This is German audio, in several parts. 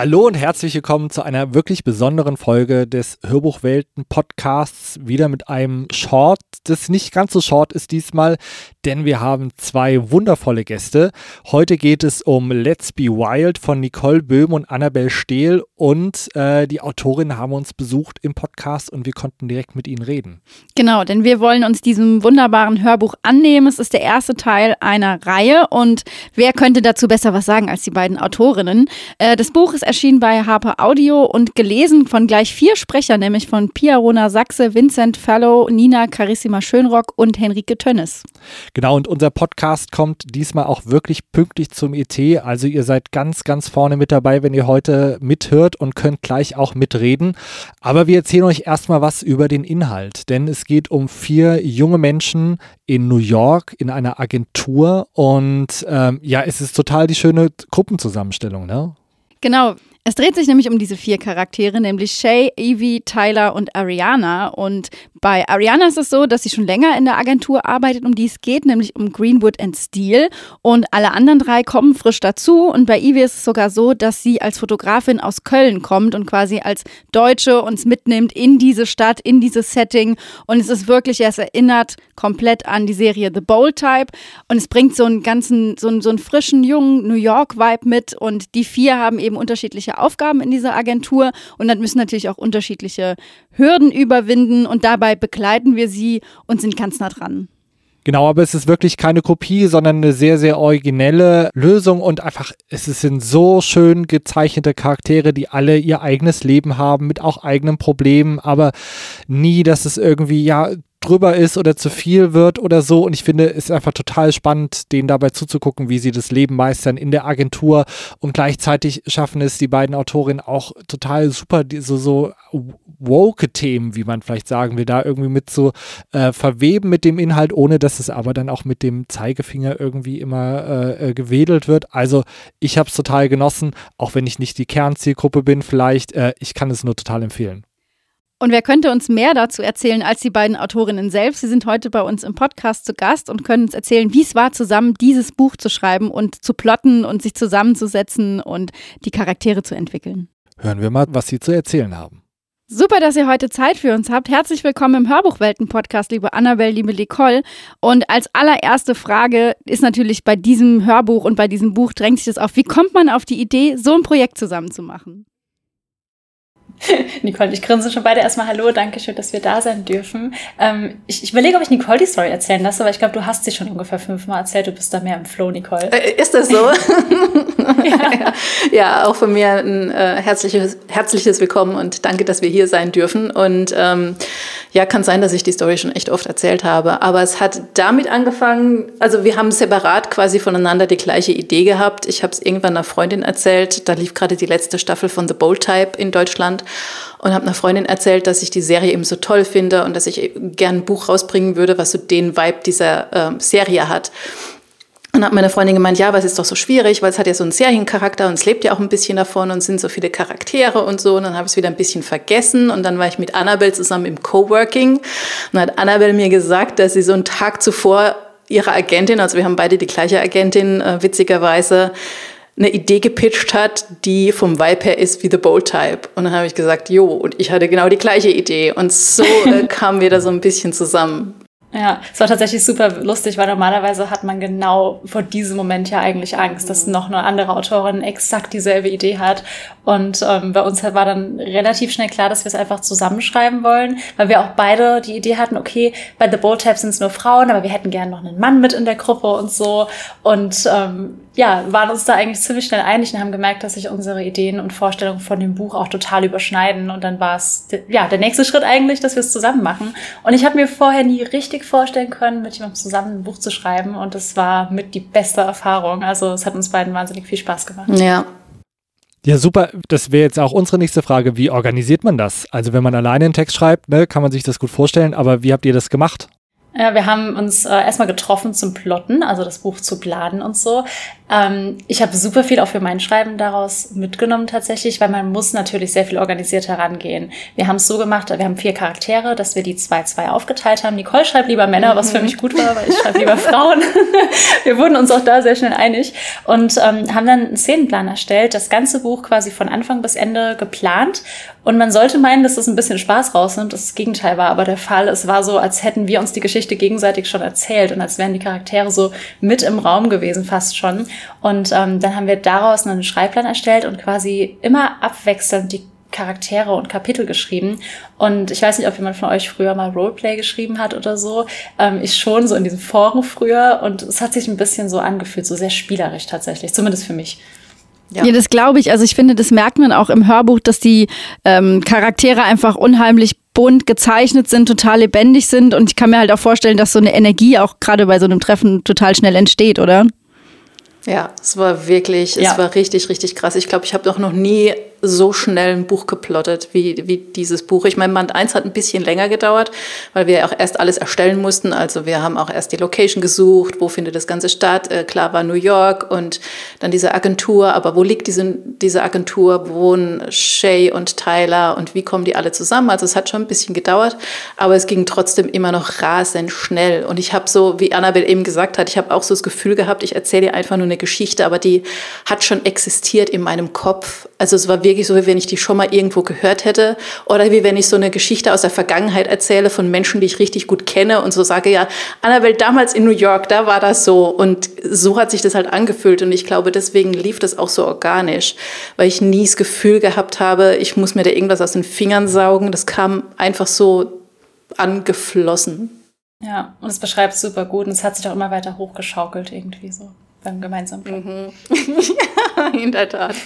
Hallo und herzlich willkommen zu einer wirklich besonderen Folge des Hörbuchwelten Podcasts. Wieder mit einem Short, das nicht ganz so short ist diesmal, denn wir haben zwei wundervolle Gäste. Heute geht es um Let's Be Wild von Nicole Böhm und Annabel Stehl und äh, die Autorinnen haben uns besucht im Podcast und wir konnten direkt mit ihnen reden. Genau, denn wir wollen uns diesem wunderbaren Hörbuch annehmen. Es ist der erste Teil einer Reihe und wer könnte dazu besser was sagen als die beiden Autorinnen? Äh, das Buch ist ist erschienen bei Harper Audio und gelesen von gleich vier Sprechern, nämlich von Pia Rona Sachse, Vincent Fallow, Nina Carissima Schönrock und Henrike Tönnes. Genau, und unser Podcast kommt diesmal auch wirklich pünktlich zum ET. Also ihr seid ganz, ganz vorne mit dabei, wenn ihr heute mithört und könnt gleich auch mitreden. Aber wir erzählen euch erstmal was über den Inhalt, denn es geht um vier junge Menschen in New York in einer Agentur und ähm, ja, es ist total die schöne Gruppenzusammenstellung, ne? Genau. Es dreht sich nämlich um diese vier Charaktere, nämlich Shay, Evie, Tyler und Ariana. Und bei Ariana ist es so, dass sie schon länger in der Agentur arbeitet, um die es geht, nämlich um Greenwood and Steel. Und alle anderen drei kommen frisch dazu. Und bei Evie ist es sogar so, dass sie als Fotografin aus Köln kommt und quasi als Deutsche uns mitnimmt in diese Stadt, in dieses Setting. Und es ist wirklich, es erinnert komplett an die Serie The Bold Type. Und es bringt so einen ganzen, so einen, so einen frischen, jungen New York-Vibe mit. Und die vier haben eben unterschiedliche Aufgaben in dieser Agentur und dann müssen natürlich auch unterschiedliche Hürden überwinden und dabei begleiten wir sie und sind ganz nah dran. Genau, aber es ist wirklich keine Kopie, sondern eine sehr, sehr originelle Lösung und einfach, es sind so schön gezeichnete Charaktere, die alle ihr eigenes Leben haben, mit auch eigenen Problemen, aber nie, dass es irgendwie, ja, drüber ist oder zu viel wird oder so. Und ich finde, es ist einfach total spannend, denen dabei zuzugucken, wie sie das Leben meistern in der Agentur. Und gleichzeitig schaffen es die beiden Autorinnen auch total super, so, so woke Themen, wie man vielleicht sagen will, da irgendwie mit zu äh, verweben mit dem Inhalt, ohne dass es aber dann auch mit dem Zeigefinger irgendwie immer äh, äh gewedelt wird. Also ich habe es total genossen, auch wenn ich nicht die Kernzielgruppe bin, vielleicht. Äh, ich kann es nur total empfehlen. Und wer könnte uns mehr dazu erzählen als die beiden Autorinnen selbst? Sie sind heute bei uns im Podcast zu Gast und können uns erzählen, wie es war, zusammen dieses Buch zu schreiben und zu plotten und sich zusammenzusetzen und die Charaktere zu entwickeln. Hören wir mal, was Sie zu erzählen haben. Super, dass ihr heute Zeit für uns habt. Herzlich willkommen im Hörbuchwelten-Podcast, liebe Annabelle, liebe Nicole. Und als allererste Frage ist natürlich bei diesem Hörbuch und bei diesem Buch drängt sich das auf, wie kommt man auf die Idee, so ein Projekt zusammen zu machen? Nicole, ich grinse schon beide erstmal Hallo, danke schön, dass wir da sein dürfen. Ähm, ich, ich überlege, ob ich Nicole die Story erzählen lasse, aber ich glaube, du hast sie schon ungefähr fünfmal erzählt. Du bist da mehr im Flow, Nicole. Äh, ist das so? ja. ja. auch von mir ein äh, herzliches, herzliches Willkommen und danke, dass wir hier sein dürfen. Und ähm, ja, kann sein, dass ich die Story schon echt oft erzählt habe, aber es hat damit angefangen, also wir haben separat quasi voneinander die gleiche Idee gehabt. Ich habe es irgendwann einer Freundin erzählt, da lief gerade die letzte Staffel von The Bold Type in Deutschland und habe einer Freundin erzählt, dass ich die Serie eben so toll finde und dass ich gern ein Buch rausbringen würde, was so den Vibe dieser äh, Serie hat. Und hat meine Freundin gemeint, ja, aber es ist doch so schwierig, weil es hat ja so einen Seriencharakter und es lebt ja auch ein bisschen davon und sind so viele Charaktere und so. Und dann habe ich es wieder ein bisschen vergessen und dann war ich mit Annabelle zusammen im Coworking und hat Annabelle mir gesagt, dass sie so einen Tag zuvor ihre Agentin, also wir haben beide die gleiche Agentin, äh, witzigerweise, eine Idee gepitcht hat, die vom Vibe her ist wie The Bold Type. Und dann habe ich gesagt, jo, und ich hatte genau die gleiche Idee. Und so äh, kamen wir da so ein bisschen zusammen. Ja, es war tatsächlich super lustig, weil normalerweise hat man genau vor diesem Moment ja eigentlich Angst, dass noch eine andere Autorin exakt dieselbe Idee hat. Und ähm, bei uns war dann relativ schnell klar, dass wir es einfach zusammenschreiben wollen, weil wir auch beide die Idee hatten, okay, bei The Bold Tab sind es nur Frauen, aber wir hätten gerne noch einen Mann mit in der Gruppe und so. Und ähm, ja, waren uns da eigentlich ziemlich schnell einig und haben gemerkt, dass sich unsere Ideen und Vorstellungen von dem Buch auch total überschneiden. Und dann war es ja der nächste Schritt eigentlich, dass wir es zusammen machen. Und ich habe mir vorher nie richtig vorstellen können, mit jemandem zusammen ein Buch zu schreiben. Und das war mit die beste Erfahrung. Also es hat uns beiden wahnsinnig viel Spaß gemacht. Ja. Ja, super. Das wäre jetzt auch unsere nächste Frage. Wie organisiert man das? Also wenn man alleine einen Text schreibt, ne, kann man sich das gut vorstellen, aber wie habt ihr das gemacht? Ja, wir haben uns äh, erstmal getroffen zum Plotten, also das Buch zu planen und so. Ähm, ich habe super viel auch für mein Schreiben daraus mitgenommen tatsächlich, weil man muss natürlich sehr viel organisiert herangehen. Wir haben es so gemacht, wir haben vier Charaktere, dass wir die zwei zwei aufgeteilt haben. Nicole schreibt lieber Männer, was für mhm. mich gut war, weil ich schreibe lieber Frauen. wir wurden uns auch da sehr schnell einig und ähm, haben dann einen Szenenplan erstellt, das ganze Buch quasi von Anfang bis Ende geplant. Und man sollte meinen, dass das ein bisschen Spaß rausnimmt. Das Gegenteil war aber der Fall. Es war so, als hätten wir uns die Geschichte gegenseitig schon erzählt und als wären die Charaktere so mit im Raum gewesen, fast schon. Und ähm, dann haben wir daraus einen Schreibplan erstellt und quasi immer abwechselnd die Charaktere und Kapitel geschrieben. Und ich weiß nicht, ob jemand von euch früher mal Roleplay geschrieben hat oder so. Ähm, ich schon so in diesen Foren früher. Und es hat sich ein bisschen so angefühlt, so sehr spielerisch tatsächlich, zumindest für mich. Ja. ja, das glaube ich. Also ich finde, das merkt man auch im Hörbuch, dass die ähm, Charaktere einfach unheimlich bunt gezeichnet sind, total lebendig sind. Und ich kann mir halt auch vorstellen, dass so eine Energie auch gerade bei so einem Treffen total schnell entsteht, oder? Ja, es war wirklich, ja. es war richtig, richtig krass. Ich glaube, ich habe doch noch nie so schnell ein Buch geplottet wie, wie dieses Buch. Ich meine, Band 1 hat ein bisschen länger gedauert, weil wir auch erst alles erstellen mussten. Also wir haben auch erst die Location gesucht, wo findet das Ganze statt. Äh, klar war New York und dann diese Agentur. Aber wo liegt diese, diese Agentur? Wo wohnen Shay und Tyler und wie kommen die alle zusammen? Also es hat schon ein bisschen gedauert, aber es ging trotzdem immer noch rasend schnell. Und ich habe so, wie Annabelle eben gesagt hat, ich habe auch so das Gefühl gehabt, ich erzähle dir einfach nur eine Geschichte, aber die hat schon existiert in meinem Kopf. Also es war wirklich wirklich so, wie wenn ich die schon mal irgendwo gehört hätte oder wie wenn ich so eine Geschichte aus der Vergangenheit erzähle von Menschen, die ich richtig gut kenne und so sage, ja, Annabelle, damals in New York, da war das so und so hat sich das halt angefühlt und ich glaube, deswegen lief das auch so organisch, weil ich nie das Gefühl gehabt habe, ich muss mir da irgendwas aus den Fingern saugen. Das kam einfach so angeflossen. Ja, und es beschreibt es super gut und es hat sich auch immer weiter hochgeschaukelt irgendwie so beim gemeinsamen Mhm. ja, in der Tat.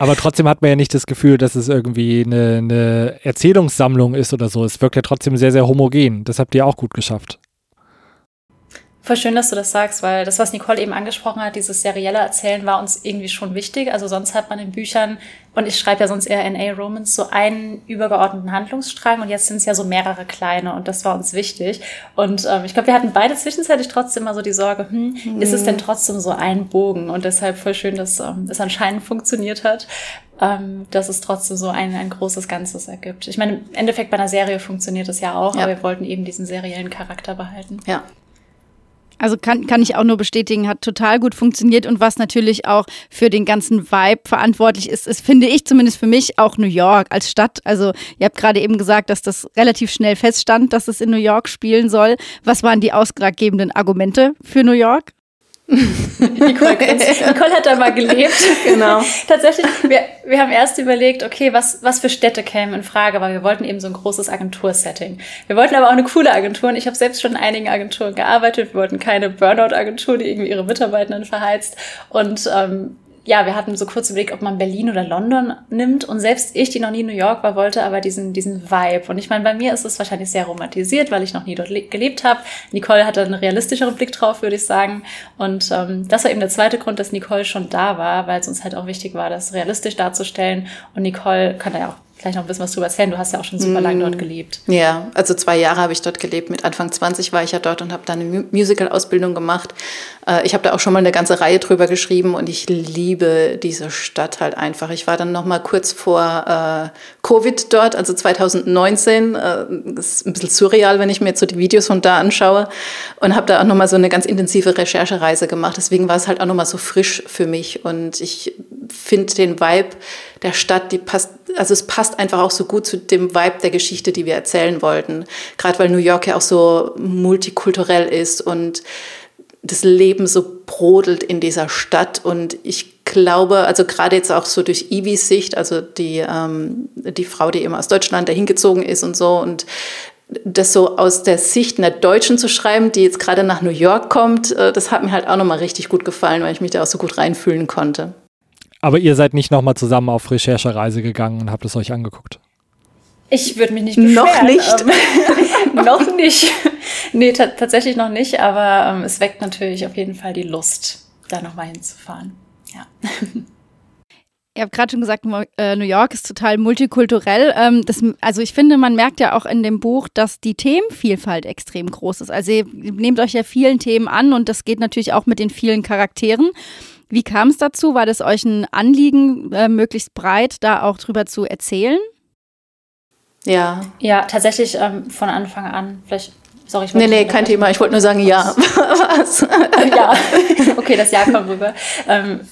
Aber trotzdem hat man ja nicht das Gefühl, dass es irgendwie eine, eine Erzählungssammlung ist oder so. Es wirkt ja trotzdem sehr, sehr homogen. Das habt ihr auch gut geschafft. Voll schön, dass du das sagst, weil das, was Nicole eben angesprochen hat, dieses serielle Erzählen war uns irgendwie schon wichtig. Also sonst hat man in Büchern, und ich schreibe ja sonst eher NA-Romans, so einen übergeordneten Handlungsstrang und jetzt sind es ja so mehrere kleine und das war uns wichtig. Und ähm, ich glaube, wir hatten beide zwischenzeitlich trotzdem mal so die Sorge, hm, mhm. ist es denn trotzdem so ein Bogen? Und deshalb voll schön, dass ähm, es anscheinend funktioniert hat ähm, dass es trotzdem so ein, ein großes Ganzes ergibt. Ich meine, im Endeffekt bei einer Serie funktioniert das ja auch, ja. aber wir wollten eben diesen seriellen Charakter behalten. Ja, also kann, kann ich auch nur bestätigen, hat total gut funktioniert und was natürlich auch für den ganzen Vibe verantwortlich ist, ist, finde ich zumindest für mich auch New York als Stadt. Also ihr habt gerade eben gesagt, dass das relativ schnell feststand, dass es in New York spielen soll. Was waren die ausschlaggebenden Argumente für New York? Nicole, Nicole hat da mal gelebt. Genau. Tatsächlich, wir, wir haben erst überlegt, okay, was, was für Städte kämen in Frage, weil wir wollten eben so ein großes Agentursetting. Wir wollten aber auch eine coole Agentur und ich habe selbst schon in einigen Agenturen gearbeitet. Wir wollten keine Burnout-Agentur, die irgendwie ihre Mitarbeitenden verheizt. Und ähm, ja, wir hatten so kurz überlegt, ob man Berlin oder London nimmt. Und selbst ich, die noch nie in New York war, wollte aber diesen, diesen Vibe. Und ich meine, bei mir ist es wahrscheinlich sehr romantisiert, weil ich noch nie dort gelebt habe. Nicole hatte einen realistischeren Blick drauf, würde ich sagen. Und ähm, das war eben der zweite Grund, dass Nicole schon da war, weil es uns halt auch wichtig war, das realistisch darzustellen. Und Nicole kann da ja auch gleich noch ein bisschen was drüber erzählen. Du hast ja auch schon super lange dort mm. gelebt. Ja, also zwei Jahre habe ich dort gelebt. Mit Anfang 20 war ich ja dort und habe dann eine Musical-Ausbildung gemacht. Äh, ich habe da auch schon mal eine ganze Reihe drüber geschrieben und ich liebe diese Stadt halt einfach. Ich war dann noch mal kurz vor äh, Covid dort, also 2019. Äh, das ist ein bisschen surreal, wenn ich mir jetzt so die Videos von da anschaue und habe da auch noch mal so eine ganz intensive Recherchereise gemacht. Deswegen war es halt auch noch mal so frisch für mich und ich finde den Vibe der Stadt, die passt, also es passt einfach auch so gut zu dem Vibe der Geschichte, die wir erzählen wollten. Gerade weil New York ja auch so multikulturell ist und das Leben so brodelt in dieser Stadt. Und ich glaube, also gerade jetzt auch so durch Ivis Sicht, also die, ähm, die Frau, die eben aus Deutschland dahin gezogen ist und so und das so aus der Sicht einer Deutschen zu schreiben, die jetzt gerade nach New York kommt, äh, das hat mir halt auch nochmal richtig gut gefallen, weil ich mich da auch so gut reinfühlen konnte. Aber ihr seid nicht nochmal zusammen auf Recherchereise gegangen und habt es euch angeguckt? Ich würde mich nicht beschweren. Noch nicht. Ähm, noch nicht. Nee, tatsächlich noch nicht, aber ähm, es weckt natürlich auf jeden Fall die Lust, da nochmal hinzufahren. Ja. Ihr habt gerade schon gesagt, äh, New York ist total multikulturell. Ähm, das, also ich finde, man merkt ja auch in dem Buch, dass die Themenvielfalt extrem groß ist. Also ihr nehmt euch ja vielen Themen an und das geht natürlich auch mit den vielen Charakteren. Wie kam es dazu? War das euch ein Anliegen, äh, möglichst breit da auch drüber zu erzählen? Ja. Ja, tatsächlich ähm, von Anfang an. Vielleicht Sorry, ich Nee, nee, kein Thema. Ich wollte nur sagen, ja. Was? ja, okay, das Ja kommt rüber. Ähm,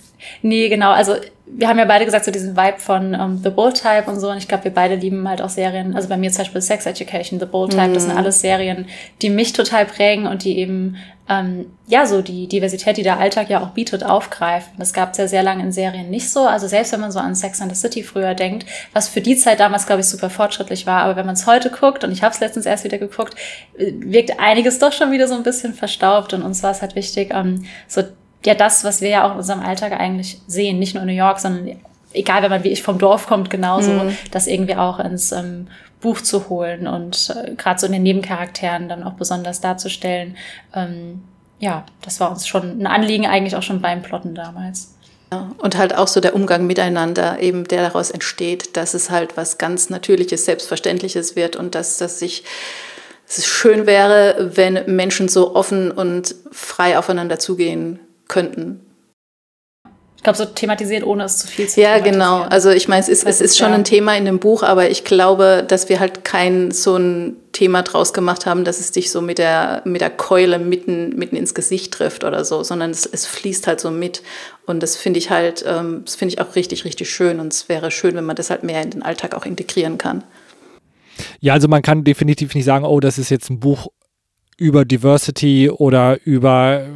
nee, genau. Also wir haben ja beide gesagt, so diesen Vibe von um, ähm, The Bold Type und so. Und ich glaube, wir beide lieben halt auch Serien. Also bei mir zum Beispiel Sex Education, The Bold Type, mm. das sind mhm. alles Serien, die mich total prägen und die eben, ähm, ja, so die Diversität, die der Alltag ja auch bietet, aufgreifen. Das gab es ja sehr lange in Serien nicht so. Also selbst wenn man so an Sex and the City früher denkt, was für die Zeit damals, glaube ich, super fortschrittlich war. Aber wenn man es heute guckt, und ich habe es letztens erst wieder geguckt, äh, wirkt einiges doch schon wieder so ein bisschen verstaubt. Und uns war es halt wichtig, ähm, so ja das, was wir ja auch in unserem Alltag eigentlich sehen, nicht nur in New York, sondern egal, wenn man wie ich vom Dorf kommt, genauso, mhm. das irgendwie auch ins ähm, Buch zu holen und äh, gerade so in den Nebencharakteren dann auch besonders darzustellen. Ähm, ja, das war uns schon ein Anliegen eigentlich auch schon beim Plotten damals. Ja, und halt auch so der Umgang miteinander, eben der daraus entsteht, dass es halt was ganz Natürliches, Selbstverständliches wird und dass das sich dass es schön wäre, wenn Menschen so offen und frei aufeinander zugehen könnten. Ich glaube, so thematisiert, ohne es zu viel zu Ja, genau. Also ich meine, es ist, es ist schon ein Thema in dem Buch, aber ich glaube, dass wir halt kein so ein Thema draus gemacht haben, dass es dich so mit der, mit der Keule mitten, mitten ins Gesicht trifft oder so, sondern es, es fließt halt so mit. Und das finde ich halt, ähm, das finde ich auch richtig, richtig schön. Und es wäre schön, wenn man das halt mehr in den Alltag auch integrieren kann. Ja, also man kann definitiv nicht sagen, oh, das ist jetzt ein Buch über Diversity oder über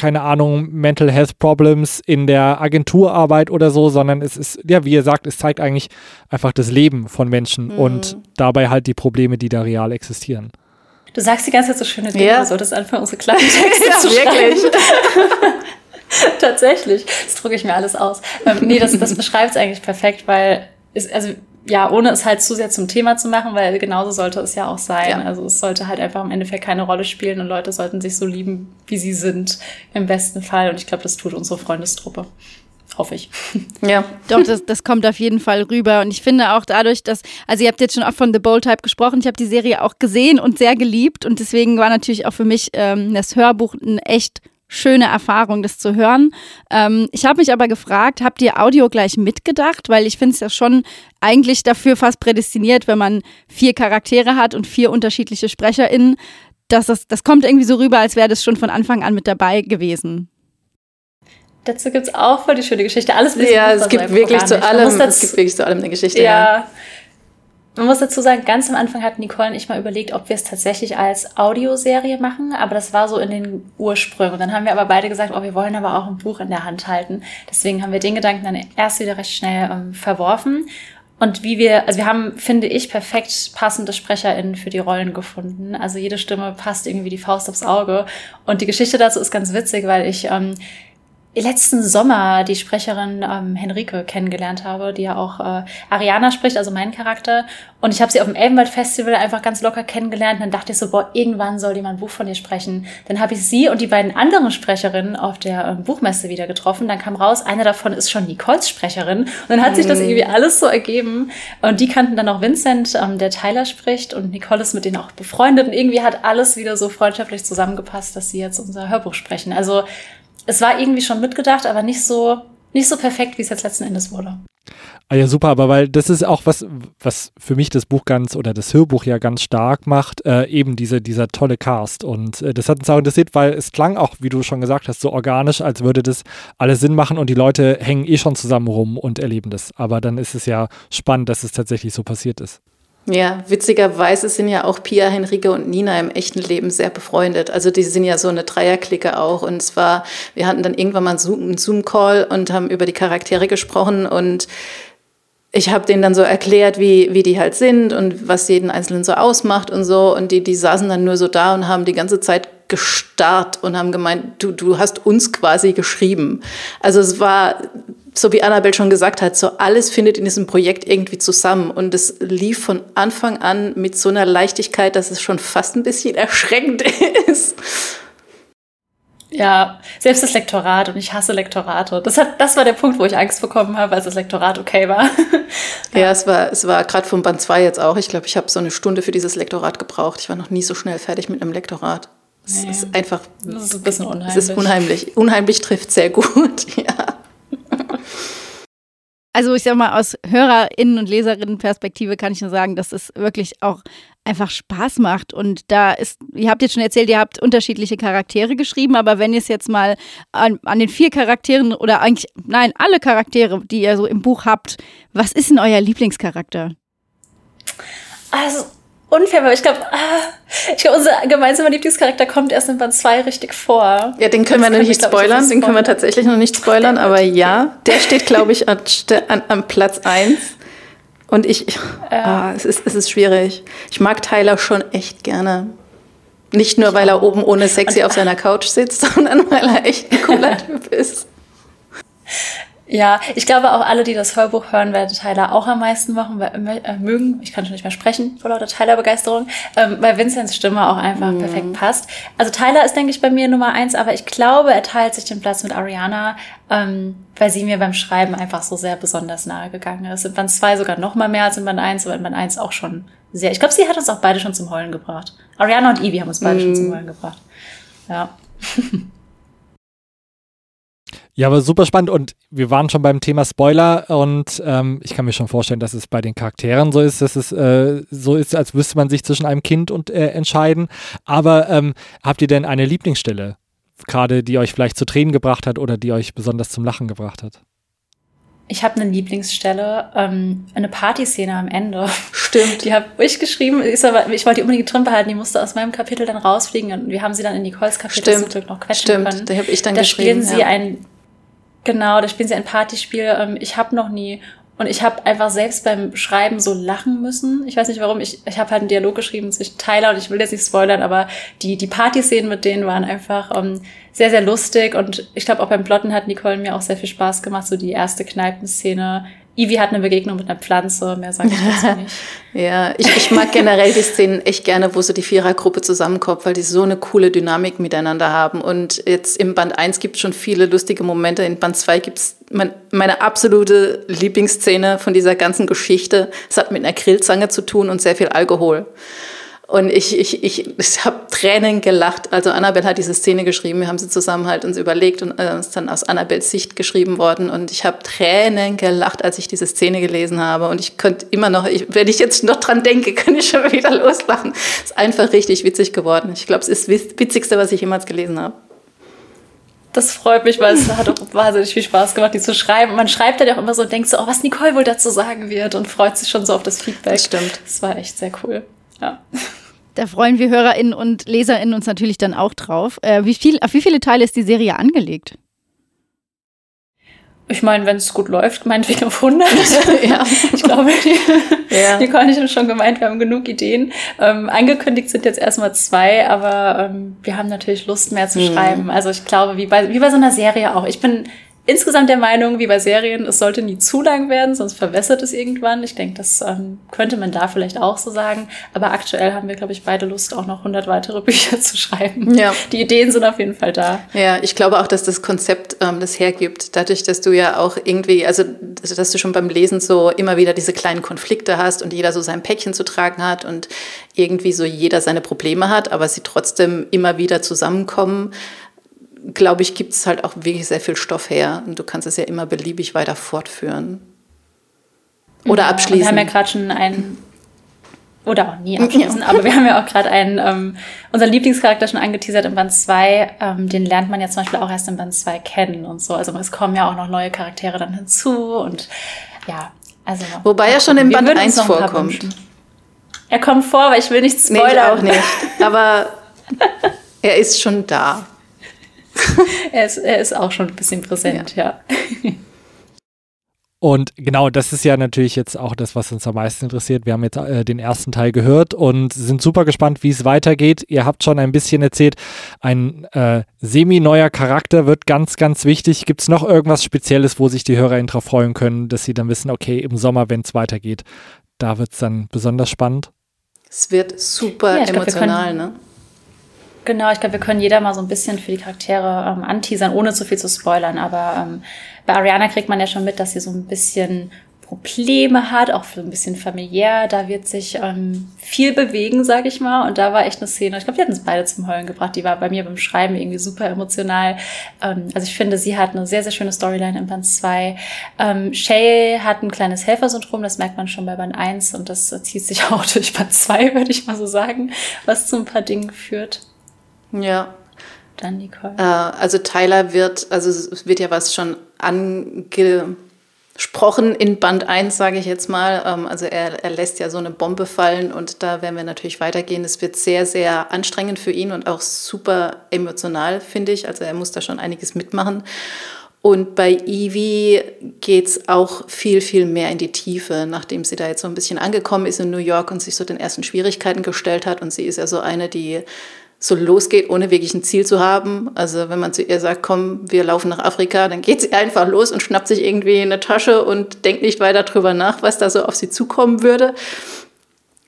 keine Ahnung, Mental Health Problems in der Agenturarbeit oder so, sondern es ist, ja, wie ihr sagt, es zeigt eigentlich einfach das Leben von Menschen mhm. und dabei halt die Probleme, die da real existieren. Du sagst die ganze Zeit so schöne Dinge, ja. so das anfangen, unsere kleinen Texte ja, zu wirklich. Tatsächlich. Das drucke ich mir alles aus. Ähm, nee, das, das beschreibt es eigentlich perfekt, weil es, also ja, ohne es halt zu sehr zum Thema zu machen, weil genauso sollte es ja auch sein. Ja. Also es sollte halt einfach im Endeffekt keine Rolle spielen und Leute sollten sich so lieben, wie sie sind, im besten Fall. Und ich glaube, das tut unsere Freundestruppe. Hoffe ich. Ja. Doch, das, das kommt auf jeden Fall rüber. Und ich finde auch dadurch, dass, also ihr habt jetzt schon auch von The Bold Type gesprochen, ich habe die Serie auch gesehen und sehr geliebt. Und deswegen war natürlich auch für mich ähm, das Hörbuch ein echt schöne Erfahrung, das zu hören. Ähm, ich habe mich aber gefragt, habt ihr Audio gleich mitgedacht? Weil ich finde es ja schon eigentlich dafür fast prädestiniert, wenn man vier Charaktere hat und vier unterschiedliche SprecherInnen. Dass das, das kommt irgendwie so rüber, als wäre das schon von Anfang an mit dabei gewesen. Dazu gibt es auch voll die schöne Geschichte. Alles Ja, es gibt wirklich zu allem, es gibt wirklich zu allem eine Geschichte. Ja. ja. Man muss dazu sagen, ganz am Anfang hat Nicole und ich mal überlegt, ob wir es tatsächlich als Audioserie machen, aber das war so in den Ursprüngen. Dann haben wir aber beide gesagt, oh, wir wollen aber auch ein Buch in der Hand halten. Deswegen haben wir den Gedanken dann erst wieder recht schnell ähm, verworfen. Und wie wir, also wir haben, finde ich, perfekt passende SprecherInnen für die Rollen gefunden. Also jede Stimme passt irgendwie die Faust aufs Auge. Und die Geschichte dazu ist ganz witzig, weil ich ähm, letzten Sommer die Sprecherin ähm, Henrike kennengelernt habe, die ja auch äh, Ariana spricht, also mein Charakter. Und ich habe sie auf dem Elbenwald Festival einfach ganz locker kennengelernt. Und dann dachte ich so, boah, irgendwann soll mal ein Buch von ihr sprechen. Dann habe ich sie und die beiden anderen Sprecherinnen auf der ähm, Buchmesse wieder getroffen. Dann kam raus, eine davon ist schon Nicoles Sprecherin. Und dann hat sich das irgendwie alles so ergeben. Und die kannten dann auch Vincent, ähm, der Tyler spricht. Und Nicole ist mit denen auch befreundet. Und irgendwie hat alles wieder so freundschaftlich zusammengepasst, dass sie jetzt unser Hörbuch sprechen. Also es war irgendwie schon mitgedacht, aber nicht so, nicht so perfekt, wie es jetzt letzten Endes wurde. Ah ja, super, aber weil das ist auch was, was für mich das Buch ganz oder das Hörbuch ja ganz stark macht, äh, eben diese, dieser tolle Cast. Und äh, das hat uns auch interessiert, weil es klang auch, wie du schon gesagt hast, so organisch, als würde das alles Sinn machen und die Leute hängen eh schon zusammen rum und erleben das. Aber dann ist es ja spannend, dass es tatsächlich so passiert ist. Ja, witzigerweise sind ja auch Pia, Henrike und Nina im echten Leben sehr befreundet. Also die sind ja so eine Dreierklicke auch. Und zwar, wir hatten dann irgendwann mal einen Zoom-Call und haben über die Charaktere gesprochen und ich habe denen dann so erklärt, wie, wie die halt sind und was jeden Einzelnen so ausmacht und so. Und die, die saßen dann nur so da und haben die ganze Zeit gestarrt und haben gemeint, du, du hast uns quasi geschrieben. Also es war so wie Annabelle schon gesagt hat, so alles findet in diesem Projekt irgendwie zusammen. Und es lief von Anfang an mit so einer Leichtigkeit, dass es schon fast ein bisschen erschreckend ist. Ja, selbst das Lektorat und ich hasse Lektorate. Das, hat, das war der Punkt, wo ich Angst bekommen habe, als das Lektorat okay war. ja. ja, es war, es war gerade vom Band 2 jetzt auch. Ich glaube, ich habe so eine Stunde für dieses Lektorat gebraucht. Ich war noch nie so schnell fertig mit einem Lektorat. Es nee. ist einfach. Das ist ein bisschen unheimlich. Es ist unheimlich. Unheimlich trifft sehr gut, ja. Also ich sag mal, aus HörerInnen und Leserinnen-Perspektive kann ich nur sagen, dass es wirklich auch einfach Spaß macht. Und da ist, ihr habt jetzt schon erzählt, ihr habt unterschiedliche Charaktere geschrieben, aber wenn ihr es jetzt mal an, an den vier Charakteren oder eigentlich, nein, alle Charaktere, die ihr so im Buch habt, was ist denn euer Lieblingscharakter? Also unfair, aber ich glaube, ah, ich glaube, unser gemeinsamer Lieblingscharakter kommt erst in Band 2 richtig vor. Ja, den können das wir noch nicht spoilern, den können wir tatsächlich noch nicht spoilern, aber ja, der steht, glaube ich, an, an, an Platz 1. Und ich, ja. ah, es, ist, es ist schwierig. Ich mag Tyler schon echt gerne. Nicht nur, weil er oben ohne sexy auf seiner Couch sitzt, sondern weil er echt ein cooler Typ ist. Ja, ich glaube auch alle, die das Hörbuch hören, werden Tyler auch am meisten machen, weil, äh, mögen. Ich kann schon nicht mehr sprechen vor lauter Tyler-Begeisterung, ähm, weil Vincents Stimme auch einfach mm. perfekt passt. Also Tyler ist, denke ich, bei mir Nummer eins, aber ich glaube, er teilt sich den Platz mit Ariana, ähm, weil sie mir beim Schreiben einfach so sehr besonders nahe gegangen ist. In Band zwei sogar noch mal mehr als in Band eins, aber in Band eins auch schon sehr. Ich glaube, sie hat uns auch beide schon zum Heulen gebracht. Ariana und Evie haben uns beide mm. schon zum Heulen gebracht. Ja. Ja, aber super spannend und wir waren schon beim Thema Spoiler und ähm, ich kann mir schon vorstellen, dass es bei den Charakteren so ist, dass es äh, so ist, als müsste man sich zwischen einem Kind und äh, entscheiden. Aber ähm, habt ihr denn eine Lieblingsstelle, gerade die euch vielleicht zu Tränen gebracht hat oder die euch besonders zum Lachen gebracht hat? Ich habe eine Lieblingsstelle, ähm, eine Partyszene am Ende. Stimmt. Die habe ich geschrieben. Ist aber, ich wollte die unbedingt drin behalten. Die musste aus meinem Kapitel dann rausfliegen und wir haben sie dann in Nicoles Kapitel Stimmt. zum Glück noch quetschen Stimmt. können. Da habe ich dann da geschrieben. Da spielen sie ja. ein Genau, da spielen sie ein Partyspiel. Ähm, ich habe noch nie. Und ich habe einfach selbst beim Schreiben so lachen müssen. Ich weiß nicht warum. Ich, ich habe halt einen Dialog geschrieben zwischen Tyler und ich will jetzt nicht spoilern, aber die, die Partyszenen mit denen waren einfach ähm, sehr, sehr lustig. Und ich glaube, auch beim Plotten hat Nicole mir auch sehr viel Spaß gemacht. So die erste Kneipenszene Ivy hat eine Begegnung mit einer Pflanze, mehr sage ich dazu nicht. ja, ich, ich mag generell die Szenen echt gerne, wo so die Vierergruppe zusammenkommt, weil die so eine coole Dynamik miteinander haben. Und jetzt im Band 1 gibt es schon viele lustige Momente, in Band 2 gibt es mein, meine absolute Lieblingsszene von dieser ganzen Geschichte. Es hat mit einer Grillzange zu tun und sehr viel Alkohol. Und ich, ich, ich, ich habe Tränen gelacht. Also Annabelle hat diese Szene geschrieben, wir haben sie zusammen halt uns überlegt und äh, ist dann aus Annabelles Sicht geschrieben worden. Und ich habe Tränen gelacht, als ich diese Szene gelesen habe. Und ich könnte immer noch, ich, wenn ich jetzt noch dran denke, kann ich schon wieder loslachen. Ist einfach richtig witzig geworden. Ich glaube, es ist das Witzigste, was ich jemals gelesen habe. Das freut mich, weil es hat auch wahnsinnig viel Spaß gemacht, die zu schreiben. Man schreibt dann ja auch immer so und denkt so, oh, was Nicole wohl dazu sagen wird und freut sich schon so auf das Feedback. Das stimmt. Das war echt sehr cool. Ja. Da freuen wir HörerInnen und LeserInnen uns natürlich dann auch drauf. Äh, wie viel, auf wie viele Teile ist die Serie angelegt? Ich meine, wenn es gut läuft, meinetwegen auf 100. ja. Ich glaube, die, ja. die kann ich schon gemeint, wir haben genug Ideen. Ähm, angekündigt sind jetzt erstmal zwei, aber ähm, wir haben natürlich Lust, mehr zu mhm. schreiben. Also ich glaube, wie bei, wie bei so einer Serie auch. Ich bin insgesamt der Meinung, wie bei Serien, es sollte nie zu lang werden, sonst verwässert es irgendwann. Ich denke, das ähm, könnte man da vielleicht auch so sagen. Aber aktuell haben wir, glaube ich, beide Lust, auch noch 100 weitere Bücher zu schreiben. Ja. Die Ideen sind auf jeden Fall da. Ja, ich glaube auch, dass das Konzept ähm, das hergibt. Dadurch, dass du ja auch irgendwie, also dass du schon beim Lesen so immer wieder diese kleinen Konflikte hast und jeder so sein Päckchen zu tragen hat und irgendwie so jeder seine Probleme hat, aber sie trotzdem immer wieder zusammenkommen glaube ich, gibt es halt auch wirklich sehr viel Stoff her und du kannst es ja immer beliebig weiter fortführen. Oder ja, abschließen. Wir haben ja gerade schon einen, oder auch nie abschließen, ja. aber wir haben ja auch gerade einen, ähm, unseren Lieblingscharakter schon angeteasert im Band 2. Ähm, den lernt man ja zum Beispiel auch erst im Band 2 kennen und so. Also es kommen ja auch noch neue Charaktere dann hinzu und ja, also. Wobei er schon im Band 1 vorkommt. Er kommt vor, aber ich will nichts spoilern. Nee, auch nicht. Aber er ist schon da. er, ist, er ist auch schon ein bisschen präsent, ja. ja. Und genau, das ist ja natürlich jetzt auch das, was uns am meisten interessiert. Wir haben jetzt äh, den ersten Teil gehört und sind super gespannt, wie es weitergeht. Ihr habt schon ein bisschen erzählt, ein äh, semi-neuer Charakter wird ganz, ganz wichtig. Gibt es noch irgendwas Spezielles, wo sich die HörerInnen darauf freuen können, dass sie dann wissen, okay, im Sommer, wenn es weitergeht, da wird es dann besonders spannend? Es wird super ja, emotional, glaub, ne? Genau, ich glaube, wir können jeder mal so ein bisschen für die Charaktere ähm, anteasern, ohne zu viel zu spoilern. Aber ähm, bei Ariana kriegt man ja schon mit, dass sie so ein bisschen Probleme hat, auch so ein bisschen familiär. Da wird sich ähm, viel bewegen, sag ich mal. Und da war echt eine Szene, ich glaube, wir hatten es beide zum Heulen gebracht. Die war bei mir beim Schreiben irgendwie super emotional. Ähm, also ich finde, sie hat eine sehr, sehr schöne Storyline in Band 2. Ähm, Shay hat ein kleines Helfersyndrom, das merkt man schon bei Band 1 und das zieht sich auch durch Band 2, würde ich mal so sagen, was zu ein paar Dingen führt. Ja. Dann Nicole. Äh, also Tyler wird, also es wird ja was schon ange gesprochen in Band 1, sage ich jetzt mal. Ähm, also er, er lässt ja so eine Bombe fallen und da werden wir natürlich weitergehen. Es wird sehr, sehr anstrengend für ihn und auch super emotional, finde ich. Also er muss da schon einiges mitmachen. Und bei Evie geht es auch viel, viel mehr in die Tiefe, nachdem sie da jetzt so ein bisschen angekommen ist in New York und sich so den ersten Schwierigkeiten gestellt hat. Und sie ist ja so eine, die so losgeht, ohne wirklich ein Ziel zu haben. Also wenn man zu ihr sagt, komm, wir laufen nach Afrika, dann geht sie einfach los und schnappt sich irgendwie eine Tasche und denkt nicht weiter drüber nach, was da so auf sie zukommen würde.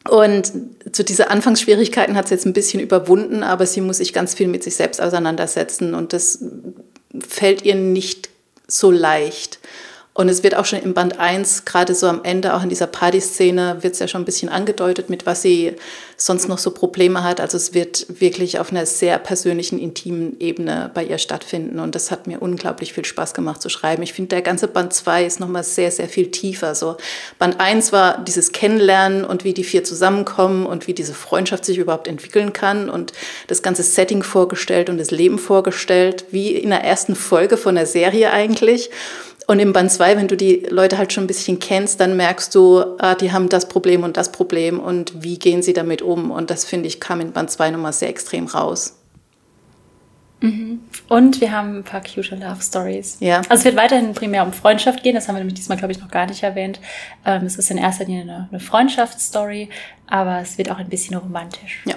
Und zu diese Anfangsschwierigkeiten hat sie jetzt ein bisschen überwunden, aber sie muss sich ganz viel mit sich selbst auseinandersetzen und das fällt ihr nicht so leicht. Und es wird auch schon im Band 1, gerade so am Ende, auch in dieser Partyszene, wird es ja schon ein bisschen angedeutet, mit was sie sonst noch so Probleme hat. Also es wird wirklich auf einer sehr persönlichen, intimen Ebene bei ihr stattfinden. Und das hat mir unglaublich viel Spaß gemacht zu schreiben. Ich finde, der ganze Band 2 ist nochmal sehr, sehr viel tiefer. So Band 1 war dieses Kennenlernen und wie die vier zusammenkommen und wie diese Freundschaft sich überhaupt entwickeln kann und das ganze Setting vorgestellt und das Leben vorgestellt, wie in der ersten Folge von der Serie eigentlich. Und im Band 2, wenn du die Leute halt schon ein bisschen kennst, dann merkst du, ah, die haben das Problem und das Problem und wie gehen sie damit um. Und das finde ich kam in Band 2 nochmal sehr extrem raus. Mhm. Und wir haben ein paar cute Love Stories. Ja. Also es wird weiterhin primär um Freundschaft gehen. Das haben wir nämlich diesmal, glaube ich, noch gar nicht erwähnt. Ähm, es ist in erster Linie eine, eine Freundschaftsstory, aber es wird auch ein bisschen romantisch. Ja.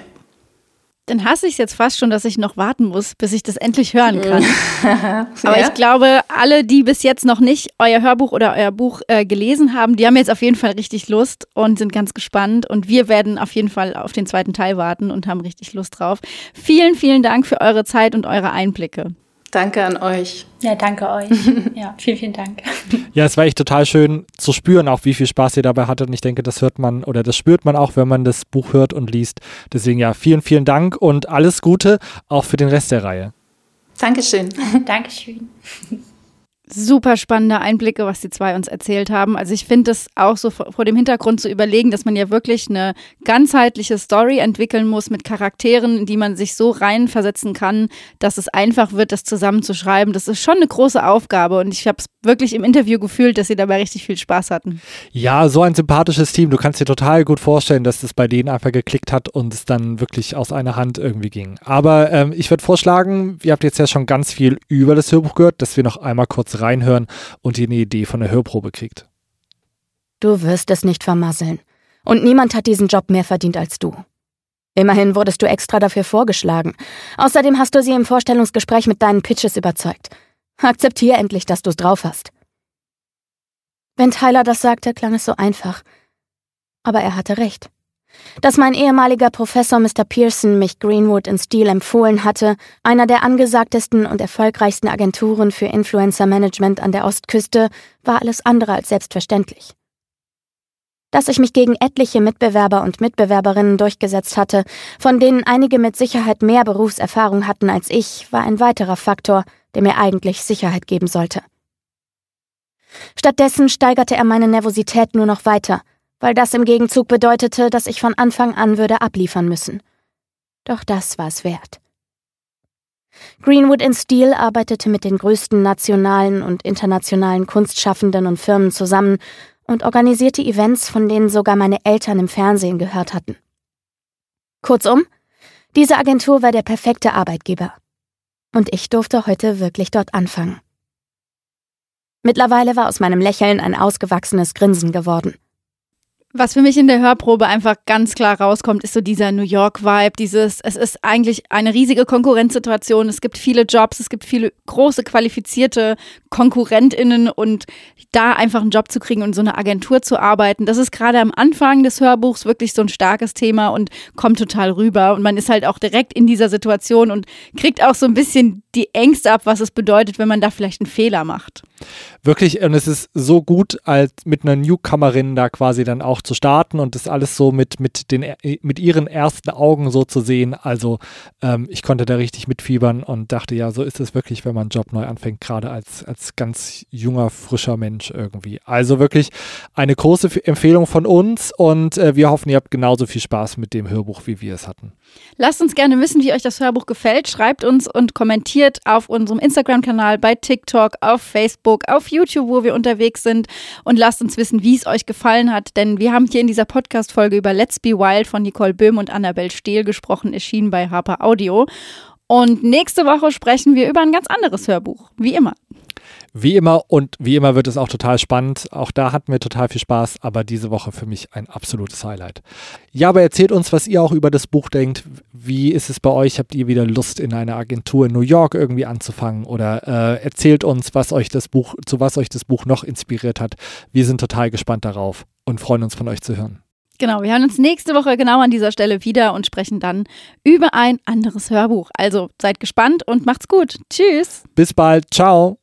Dann hasse ich es jetzt fast schon, dass ich noch warten muss, bis ich das endlich hören kann. Aber ja? ich glaube, alle, die bis jetzt noch nicht euer Hörbuch oder euer Buch äh, gelesen haben, die haben jetzt auf jeden Fall richtig Lust und sind ganz gespannt. Und wir werden auf jeden Fall auf den zweiten Teil warten und haben richtig Lust drauf. Vielen, vielen Dank für eure Zeit und eure Einblicke. Danke an euch. Ja, danke euch. Ja, vielen, vielen Dank. Ja, es war echt total schön zu spüren, auch wie viel Spaß ihr dabei hattet. Und ich denke, das hört man oder das spürt man auch, wenn man das Buch hört und liest. Deswegen ja, vielen, vielen Dank und alles Gute auch für den Rest der Reihe. Dankeschön. Dankeschön super spannende Einblicke, was die zwei uns erzählt haben. Also ich finde es auch so vor, dem Hintergrund zu überlegen, dass man ja wirklich eine ganzheitliche Story entwickeln muss mit Charakteren, in die man sich so reinversetzen kann, dass es einfach wird, das zusammenzuschreiben. Das ist schon eine große Aufgabe und ich habe es wirklich im Interview gefühlt, dass sie dabei richtig viel Spaß hatten. Ja, so ein sympathisches Team. Du kannst dir total gut vorstellen, dass es bei denen einfach geklickt hat und es dann wirklich aus einer Hand irgendwie ging. Aber ähm, ich würde vorschlagen, ihr habt jetzt ja schon ganz viel über das Hörbuch gehört, dass wir noch einmal kurz reinhören und ihr eine Idee von der Hörprobe kriegt. Du wirst es nicht vermasseln. Und niemand hat diesen Job mehr verdient als du. Immerhin wurdest du extra dafür vorgeschlagen. Außerdem hast du sie im Vorstellungsgespräch mit deinen Pitches überzeugt. Akzeptier endlich, dass du's drauf hast. Wenn Tyler das sagte, klang es so einfach. Aber er hatte recht. Dass mein ehemaliger Professor Mr. Pearson mich Greenwood in Steel empfohlen hatte, einer der angesagtesten und erfolgreichsten Agenturen für Influencer Management an der Ostküste, war alles andere als selbstverständlich. Dass ich mich gegen etliche Mitbewerber und Mitbewerberinnen durchgesetzt hatte, von denen einige mit Sicherheit mehr Berufserfahrung hatten als ich, war ein weiterer Faktor, der mir eigentlich Sicherheit geben sollte. Stattdessen steigerte er meine Nervosität nur noch weiter – weil das im Gegenzug bedeutete, dass ich von Anfang an würde abliefern müssen. Doch das war es wert. Greenwood in Steel arbeitete mit den größten nationalen und internationalen Kunstschaffenden und Firmen zusammen und organisierte Events, von denen sogar meine Eltern im Fernsehen gehört hatten. Kurzum, diese Agentur war der perfekte Arbeitgeber. Und ich durfte heute wirklich dort anfangen. Mittlerweile war aus meinem Lächeln ein ausgewachsenes Grinsen geworden. Was für mich in der Hörprobe einfach ganz klar rauskommt, ist so dieser New York-Vibe, dieses, es ist eigentlich eine riesige Konkurrenzsituation, es gibt viele Jobs, es gibt viele große qualifizierte KonkurrentInnen und da einfach einen Job zu kriegen und so eine Agentur zu arbeiten, das ist gerade am Anfang des Hörbuchs wirklich so ein starkes Thema und kommt total rüber und man ist halt auch direkt in dieser Situation und kriegt auch so ein bisschen die Ängste ab, was es bedeutet, wenn man da vielleicht einen Fehler macht. Wirklich, und es ist so gut, als mit einer Newcomerin da quasi dann auch zu starten und das alles so mit, mit, den, mit ihren ersten Augen so zu sehen. Also ähm, ich konnte da richtig mitfiebern und dachte, ja, so ist es wirklich, wenn man einen Job neu anfängt, gerade als, als ganz junger, frischer Mensch irgendwie. Also wirklich eine große Empfehlung von uns und äh, wir hoffen, ihr habt genauso viel Spaß mit dem Hörbuch, wie wir es hatten. Lasst uns gerne wissen, wie euch das Hörbuch gefällt. Schreibt uns und kommentiert auf unserem Instagram-Kanal, bei TikTok, auf Facebook, auf YouTube, wo wir unterwegs sind. Und lasst uns wissen, wie es euch gefallen hat. Denn wir haben hier in dieser Podcast-Folge über Let's Be Wild von Nicole Böhm und Annabelle Stehl gesprochen, erschienen bei Harper Audio. Und nächste Woche sprechen wir über ein ganz anderes Hörbuch, wie immer. Wie immer und wie immer wird es auch total spannend. Auch da hatten wir total viel Spaß, aber diese Woche für mich ein absolutes Highlight. Ja, aber erzählt uns, was ihr auch über das Buch denkt. Wie ist es bei euch? Habt ihr wieder Lust, in einer Agentur in New York irgendwie anzufangen? Oder äh, erzählt uns, was euch das Buch, zu was euch das Buch noch inspiriert hat. Wir sind total gespannt darauf und freuen uns von euch zu hören. Genau, wir hören uns nächste Woche genau an dieser Stelle wieder und sprechen dann über ein anderes Hörbuch. Also seid gespannt und macht's gut. Tschüss. Bis bald. Ciao.